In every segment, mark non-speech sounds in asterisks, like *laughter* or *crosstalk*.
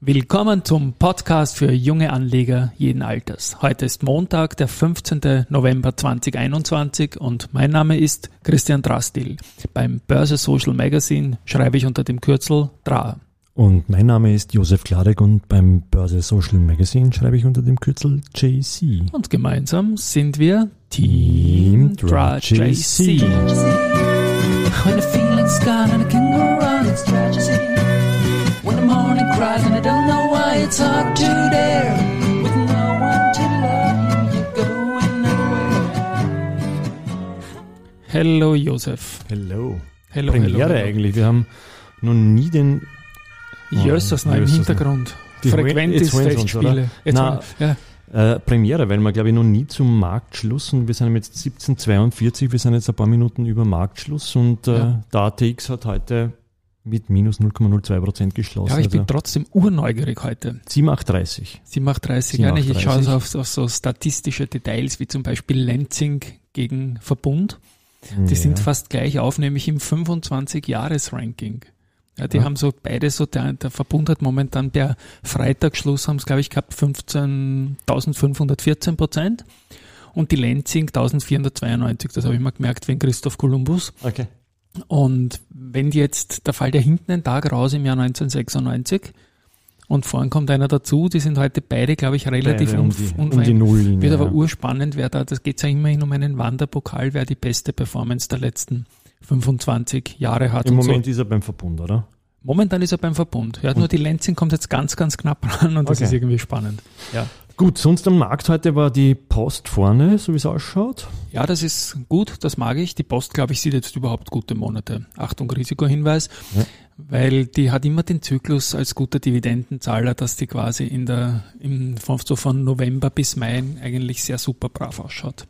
Willkommen zum Podcast für junge Anleger jeden Alters. Heute ist Montag, der 15. November 2021 und mein Name ist Christian Drastil. Beim Börse Social Magazine schreibe ich unter dem Kürzel DRA. Und mein Name ist Josef Klarek und beim Börse Social Magazine schreibe ich unter dem Kürzel JC. Und gemeinsam sind wir Team DRA JC. When the feeling's gone and it's hard to dare. With no one to love you, you're going nowhere. Hello Josef. Hello. Hello, Premiere hello, hello. eigentlich. Wir haben noch nie den. Jösses, Oh, nein, im Hintergrund. Die Frequent jetzt ist wollen sie uns, Festspiele. Na, ja. Äh, Premiere, weil wir glaube ich noch nie zum Marktschluss und wir sind jetzt 17.42, wir sind jetzt ein paar Minuten über Marktschluss und äh, Ja. der ATX hat heute mit minus 0,02 Prozent geschlossen. ja, aber ich bin also trotzdem urneugierig heute. 7,830. Sie macht 30 Sie Jahre macht nicht. Ich schaue 30. so auf, auf so statistische Details wie zum Beispiel Lenzing gegen Verbund. Die Ja. sind fast gleich auf, nämlich im 25-Jahres-Ranking. Ja, die Ja. haben so beide so, der, der Verbund hat momentan per Freitagsschluss haben es, glaube ich, gehabt 15.514 Prozent und die Lenzing 1492. Das habe ich mal gemerkt wegen Christoph Kolumbus. Okay. Und wenn jetzt, da fällt ja hinten ein Tag raus im Jahr 1996 und vorn kommt einer dazu, die sind heute beide, glaube ich, relativ Beide um die, um die Nulllinie. Wird aber ja. urspannend, wer da, das geht ja immerhin um einen Wanderpokal, wer die beste Performance der letzten 25 Jahre hat. Im Moment ist er beim Verbund, oder? So. Momentan ist er beim Verbund. Ja, nur die Lenzing kommt jetzt ganz, ganz knapp *laughs* ran und das Okay. ist irgendwie spannend. Ja. Gut, sonst am Markt heute war die Post vorne, so wie es ausschaut. ja, das ist gut, das mag ich. Die Post, glaube ich, sieht jetzt überhaupt gute Monate. Achtung, Risikohinweis, Ja. weil die hat immer den Zyklus als guter Dividendenzahler, dass die quasi in der, im, so von November bis Mai eigentlich sehr super brav ausschaut.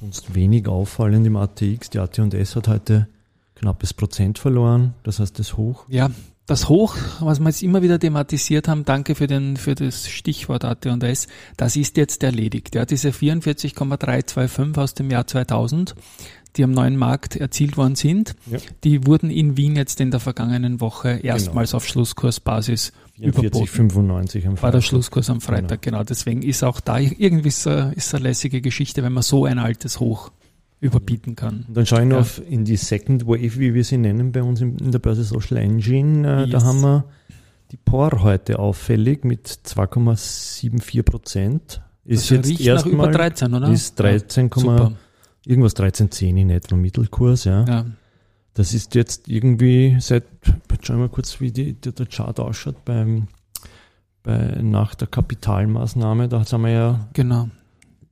Sonst wenig auffallend im ATX. Die AT&S hat heute knappes Prozent verloren. Das heißt, das Hoch. Ja, das Hoch, was wir jetzt immer wieder thematisiert haben, danke für, den, für das Stichwort AT&S, das ist jetzt erledigt. Ja, diese 44,325 aus dem Jahr 2000, die am neuen Markt erzielt worden sind, Ja. die wurden in Wien jetzt in der vergangenen Woche erstmals auf Schlusskursbasis 44, überboten. 95 am War der. Schlusskurs am Freitag, genau. Deswegen ist auch da irgendwie eine, ist eine lässige Geschichte, wenn man so ein altes Hoch überbieten kann. Und dann schaue ich noch Ja. auf in die Second Wave, wie wir sie nennen bei uns in, der Börse Social Engine. Äh, Da Yes. haben wir die POR heute auffällig mit 2,74 Prozent. Ist Das jetzt riecht nach über erstmal 13, oder? ist 13, ja, irgendwas 13,10 in etwa Mittelkurs, ja. Ja. Das ist jetzt irgendwie seit, jetzt schauen wir mal kurz, wie die, der, der Chart ausschaut beim, bei, nach der Kapitalmaßnahme. Da sind wir ja Genau.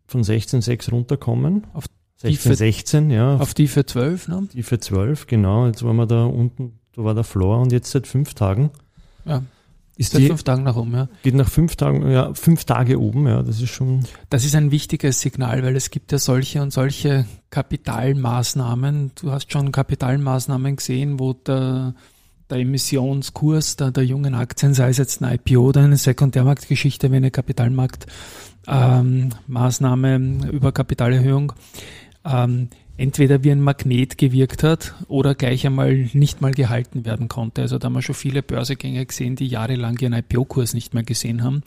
von 16,6 runterkommen. Auf 16, 16, ja. Auf die für 12, ne? Die für 12, genau. Jetzt waren wir da unten, da war der Floor und jetzt seit fünf Tagen. Ja. Ist Seit die, fünf Tagen nach oben, ja. geht nach fünf Tagen, ja, fünf Tage oben, ja, das ist schon, Das ist ein wichtiges Signal, weil es gibt ja solche und solche Kapitalmaßnahmen. Du hast schon Kapitalmaßnahmen gesehen, wo der, der Emissionskurs der, der jungen Aktien, sei es jetzt ein IPO oder eine Sekundärmarktgeschichte wie eine Kapitalmarktmaßnahme ähm, über Kapitalerhöhung, ähm, entweder wie ein Magnet gewirkt hat oder gleich einmal nicht mal gehalten werden konnte. Also da haben wir schon viele Börsegänge gesehen, die jahrelang ihren IPO-Kurs nicht mehr gesehen haben.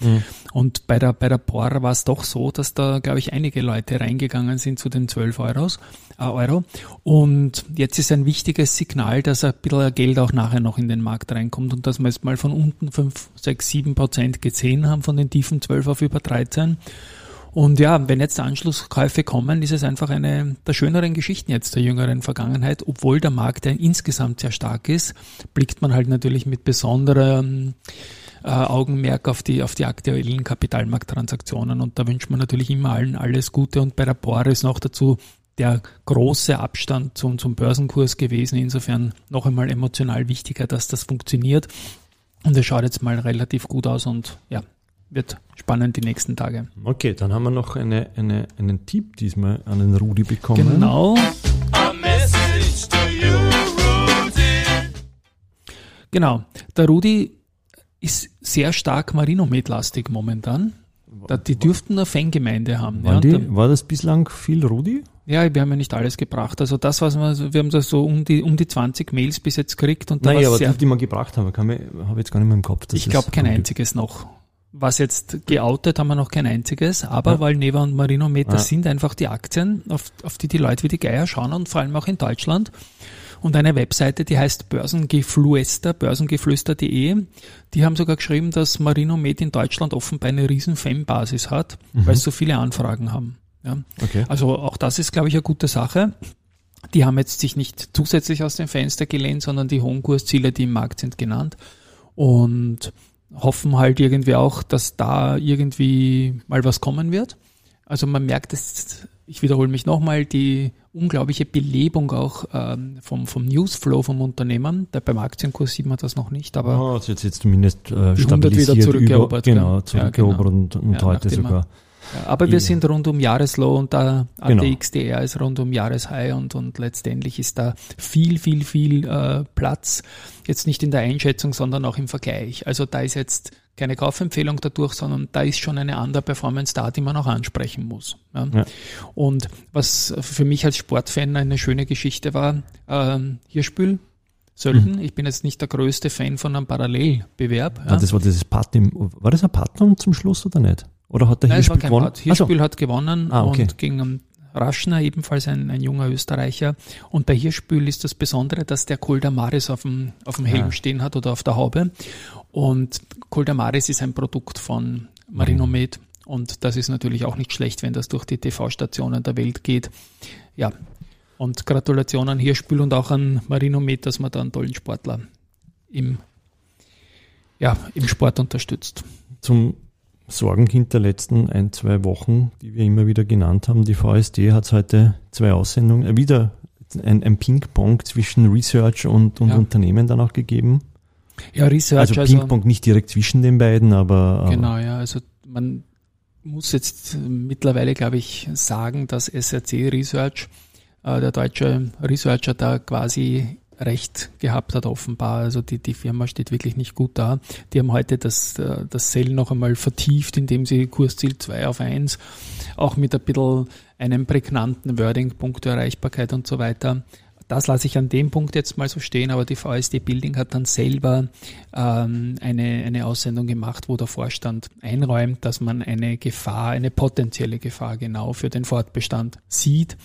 Und bei der, bei der POR war es doch so, dass da, glaube ich, einige Leute reingegangen sind zu den 12 Euros, äh, Euro. Und jetzt ist ein wichtiges Signal, dass ein bisschen Geld auch nachher noch in den Markt reinkommt und dass wir jetzt mal von unten 5, 6, 7 Prozent gesehen haben, von den tiefen 12 auf über 13. Und ja, wenn jetzt Anschlusskäufe kommen, ist es einfach eine der schöneren Geschichten jetzt der jüngeren Vergangenheit. Obwohl der Markt ja insgesamt sehr stark ist, blickt man halt natürlich mit besonderem äh, Augenmerk auf die, auf die aktuellen Kapitalmarkttransaktionen. Und da wünscht man natürlich immer allen alles Gute. Und bei der Bore ist noch dazu der große Abstand zum, zum Börsenkurs gewesen. Insofern noch einmal emotional wichtiger, dass das funktioniert. Und es schaut jetzt mal relativ gut aus und ja, wird spannend die nächsten Tage. okay, dann haben wir noch eine, eine, einen Tipp diesmal an den Rudi bekommen. Genau. You, Rudy. Genau. Der Rudi ist sehr stark Marinomed-lastig momentan. Die dürften eine Fangemeinde haben. Ja, die, war das bislang viel Rudi? Ja, wir haben ja nicht alles gebracht. Also das, was wir, wir haben da so um die, um die 20 Mails bis jetzt gekriegt und da Naja, aber die, die wir gebracht haben, habe ich jetzt gar nicht mehr im Kopf. ich glaube kein einziges noch. Was jetzt geoutet haben wir noch kein einziges, aber Ja. weil Neva und Marino Med, das Ja. sind einfach die Aktien, auf, auf die die Leute wie die Geier schauen und vor allem auch in Deutschland. Und eine Webseite, die heißt Börsengeflüster, börsengeflüster.de, die haben sogar geschrieben, dass Marino Med in Deutschland offenbar eine riesen Fanbasis hat, Mhm. weil sie so viele Anfragen haben. Ja. Okay. Also auch das ist, glaube ich, eine gute Sache. Die haben jetzt sich nicht zusätzlich aus dem Fenster gelehnt, sondern die hohen Kursziele, die im Markt sind, genannt. Und hoffen halt irgendwie auch, dass da irgendwie mal was kommen wird. Also man merkt es, ich wiederhole mich nochmal, die unglaubliche Belebung auch ähm, vom, vom Newsflow vom Unternehmen. Da beim Aktienkurs sieht man das noch nicht, aber Oh, also jetzt, jetzt zumindest äh, 100 wieder stabilisiert zurückerobert, über, genau, gell? zurückerobert Ja, und, und Ja, heute sogar. Ja, aber wir Ja. sind rund um Jahreslow und der Genau. ATXDR ist rund um Jahreshigh und, und letztendlich ist da viel, viel, viel äh, Platz. Jetzt nicht in der Einschätzung, sondern auch im Vergleich. Also da ist jetzt keine Kaufempfehlung dadurch, sondern da ist schon eine andere Performance da, die man auch ansprechen muss. Ja. Ja. Und was für mich als Sportfan eine schöne Geschichte war, ähm, Hirschbühl, Sölden. Ich bin jetzt nicht der größte Fan von einem Parallelbewerb. Ah, das war dieses Partner, war das ein Partner zum Schluss oder nicht? Oder hat der Nein, Hirschspiel gewonnen? Part. Hirschbühl hat gewonnen Ah, okay. und gegen Raschner, ebenfalls ein, ein junger Österreicher. Und bei Hirschbühl ist das Besondere, dass der Coldamaris auf dem, auf dem Helm Ja. stehen hat oder auf der Haube. Und Coldamaris ist ein Produkt von Marinomed. Und das ist natürlich auch nicht schlecht, wenn das durch die TV-Stationen der Welt geht. Ja. Und Gratulation an Hirschbühl und auch an Marinomed, dass man da einen tollen Sportler im, ja, im Sport unterstützt. zum Sorgenkind der letzten ein, zwei Wochen, die wir immer wieder genannt haben. Die VSD hat heute zwei Aussendungen, äh, wieder ein, ein Ping-Pong zwischen Research und, und Ja. Unternehmen dann auch gegeben. Ja, Research, Also Ping-Pong nicht direkt zwischen den beiden, aber äh, Genau, ja. Also man muss jetzt mittlerweile, glaube ich, sagen, dass SRC Research, äh, der deutsche Researcher da quasi recht gehabt hat, offenbar. Also die, die Firma steht wirklich nicht gut da. Die haben heute das, äh, das Sell noch einmal vertieft, indem sie Kursziel 2 auf 1, auch mit ein bisschen einem prägnanten Wording, Punkte Erreichbarkeit und so weiter. Das lasse ich an dem Punkt jetzt mal so stehen, aber die VSD Building hat dann selber ähm, eine, eine Aussendung gemacht, wo der Vorstand einräumt, dass man eine Gefahr, eine potenzielle Gefahr genau für den Fortbestand sieht.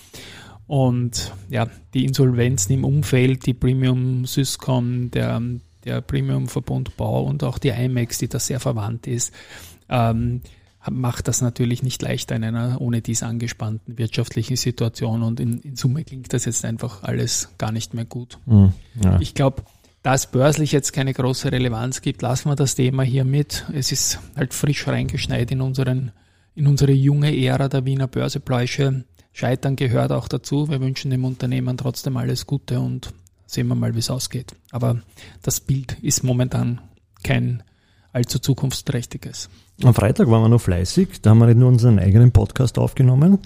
Und ja, die Insolvenzen im Umfeld, die Premium Syscom, der, der Premium Verbund Bau und auch die IMAX, die da sehr verwandt ist, ähm, macht das natürlich nicht leichter in einer ohne dies angespannten wirtschaftlichen Situation und in, in Summe klingt das jetzt einfach alles gar nicht mehr gut. mh, ja. Ich glaube, da es börslich jetzt keine große Relevanz gibt, lassen wir das Thema hier mit. Es ist halt frisch reingeschneit in unseren, in unsere junge Ära der Wiener Börsebläusche. Scheitern gehört auch dazu. Wir wünschen dem Unternehmen trotzdem alles Gute und sehen wir mal, wie es ausgeht. Aber das Bild ist momentan kein allzu zukunftsträchtiges. Am Freitag waren wir noch fleißig, da haben wir nicht nur unseren eigenen Podcast aufgenommen,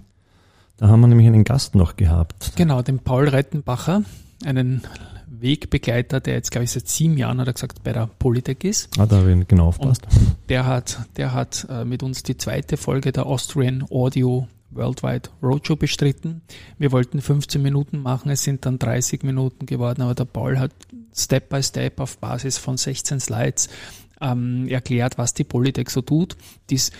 da haben wir nämlich einen Gast noch gehabt. Genau, den Paul Rettenbacher, einen Wegbegleiter, der jetzt, glaube ich, seit sieben Jahren, hat er gesagt, bei der Polytech ist. Ah, da habe ich genau aufgepasst. Der hat, der hat äh, mit uns die zweite Folge der Austrian Audio Worldwide Roadshow bestritten. Wir wollten 15 Minuten machen, es sind dann 30 Minuten geworden, aber der Paul hat Step by Step auf Basis von 16 Slides ähm, erklärt, was die Polytech so tut. Dies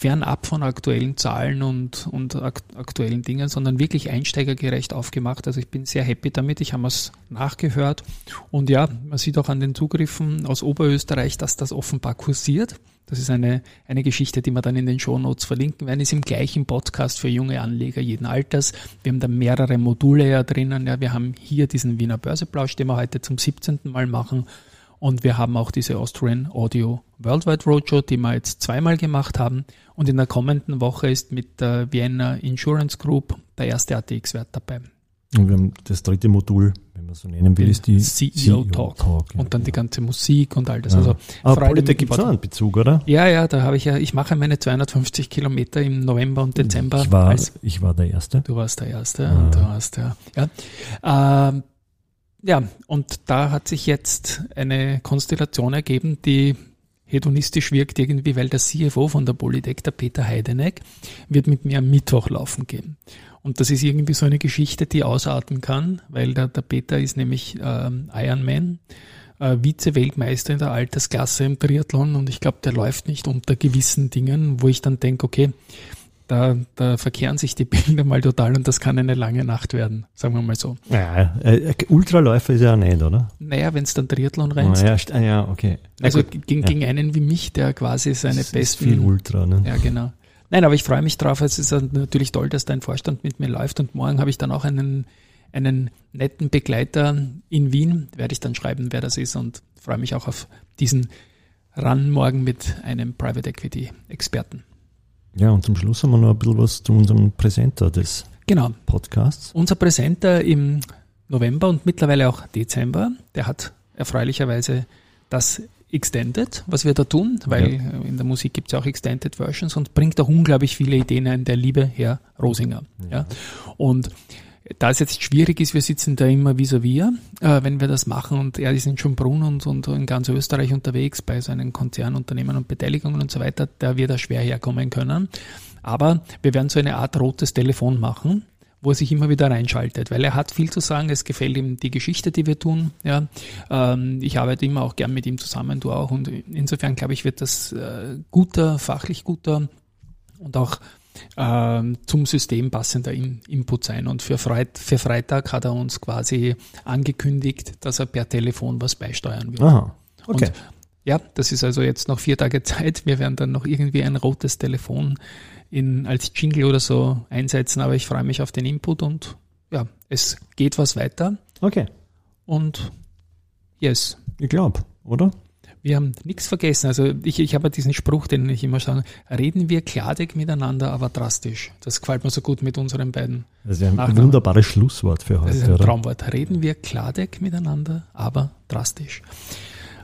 fernab von aktuellen Zahlen und, und akt aktuellen Dingen, sondern wirklich einsteigergerecht aufgemacht. Also ich bin sehr happy damit. Ich habe es nachgehört. Und ja, man sieht auch an den Zugriffen aus Oberösterreich, dass das offenbar kursiert. Das ist eine, eine Geschichte, die wir dann in den Shownotes verlinken werden. Ist im gleichen Podcast für junge Anleger jeden Alters. Wir haben da mehrere Module ja drinnen. Ja, wir haben hier diesen Wiener Börseplausch, den wir heute zum 17. Mal machen. Und wir haben auch diese Austrian Audio Worldwide Roadshow, die wir jetzt zweimal gemacht haben. Und in der kommenden Woche ist mit der Vienna Insurance Group der erste ATX-Wert dabei. Und wir haben das dritte Modul, wenn man so nennen will, Den ist die CEO Talk. ja. Und dann die ganze Musik und all das. Ja. Also Aber mit dem gibt es auch einen Bezug, oder? Ja, ja, da habe ich ja, ich mache meine 250 Kilometer im November und Dezember. Ich war, ich war der Erste. du warst der Erste Ah. und du hast ja, ja. Ähm, ja, und da hat sich jetzt eine Konstellation ergeben, die hedonistisch wirkt irgendwie, weil der CFO von der Polytech, der Peter Heideneck, wird mit mir am Mittwoch laufen gehen. Und das ist irgendwie so eine Geschichte, die ausarten kann, weil der, der Peter ist nämlich ähm, Ironman, äh, Vize-Weltmeister in der Altersklasse im Triathlon und ich glaube, der läuft nicht unter gewissen Dingen, wo ich dann denke, okay, da, da verkehren sich die Bilder mal total und das kann eine lange Nacht werden, sagen wir mal so. Ja, äh, Ultraläufer ist ja nicht, oder? Naja, wenn es dann Triathlon rennst, ja, st- ah, ja, okay. Na also gut, gegen, ja. gegen einen wie mich, der quasi seine Das ist besten viel Ultra, ne? Ja, genau. Nein, aber ich freue mich drauf. Es ist natürlich toll, dass dein Vorstand mit mir läuft und morgen habe ich dann auch einen, einen netten Begleiter in Wien. Werde ich dann schreiben, wer das ist und freue mich auch auf diesen Run morgen mit einem Private Equity Experten. Ja, und zum Schluss haben wir noch ein bisschen was zu unserem Präsenter des Genau. Podcasts. Unser Präsenter im November und mittlerweile auch Dezember, der hat erfreulicherweise das Extended, was wir da tun, weil Ja. in der Musik gibt es ja auch Extended Versions und bringt auch unglaublich viele Ideen ein, der liebe Herr Rosinger. Ja. Und da es jetzt schwierig ist, wir sitzen da immer vis-à-vis, äh, wenn wir das machen und er ist in Schönbrunn und, und in ganz Österreich unterwegs bei seinen Konzernunternehmen und Beteiligungen und so weiter, da wird er schwer herkommen können. Aber wir werden so eine Art rotes Telefon machen, wo er sich immer wieder reinschaltet, weil er hat viel zu sagen. Es gefällt ihm die Geschichte, die wir tun. Ja, ähm, ich arbeite immer auch gern mit ihm zusammen, du auch. Und insofern glaube ich, wird das äh, guter, fachlich guter und auch ähm, zum System passender In Input sein. Und für, Freit für Freitag hat er uns quasi angekündigt, dass er per Telefon was beisteuern wird. Aha, okay. Und ja, das ist also jetzt noch vier Tage *laughs* Zeit. Wir werden dann noch irgendwie ein rotes Telefon in, als Jingle oder so einsetzen, aber ich freue mich auf den Input und ja, es geht was weiter okay, und yes. ich glaube, oder? Wir haben nichts vergessen. Also ich, ich habe diesen Spruch, den ich immer sage, reden wir kladig miteinander, aber drastisch. Das gefällt mir so gut mit unseren beiden. Das ist ein Nachname. wunderbares Schlusswort für Das ist heute, ein? Traumwort. Reden wir kladig miteinander, aber drastisch.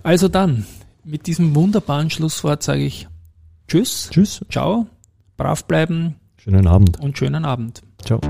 Also dann, mit diesem wunderbaren Schlusswort sage ich Tschüss, Tschüss, ciao, brav bleiben schönen Abend. und schönen Abend. Ciao.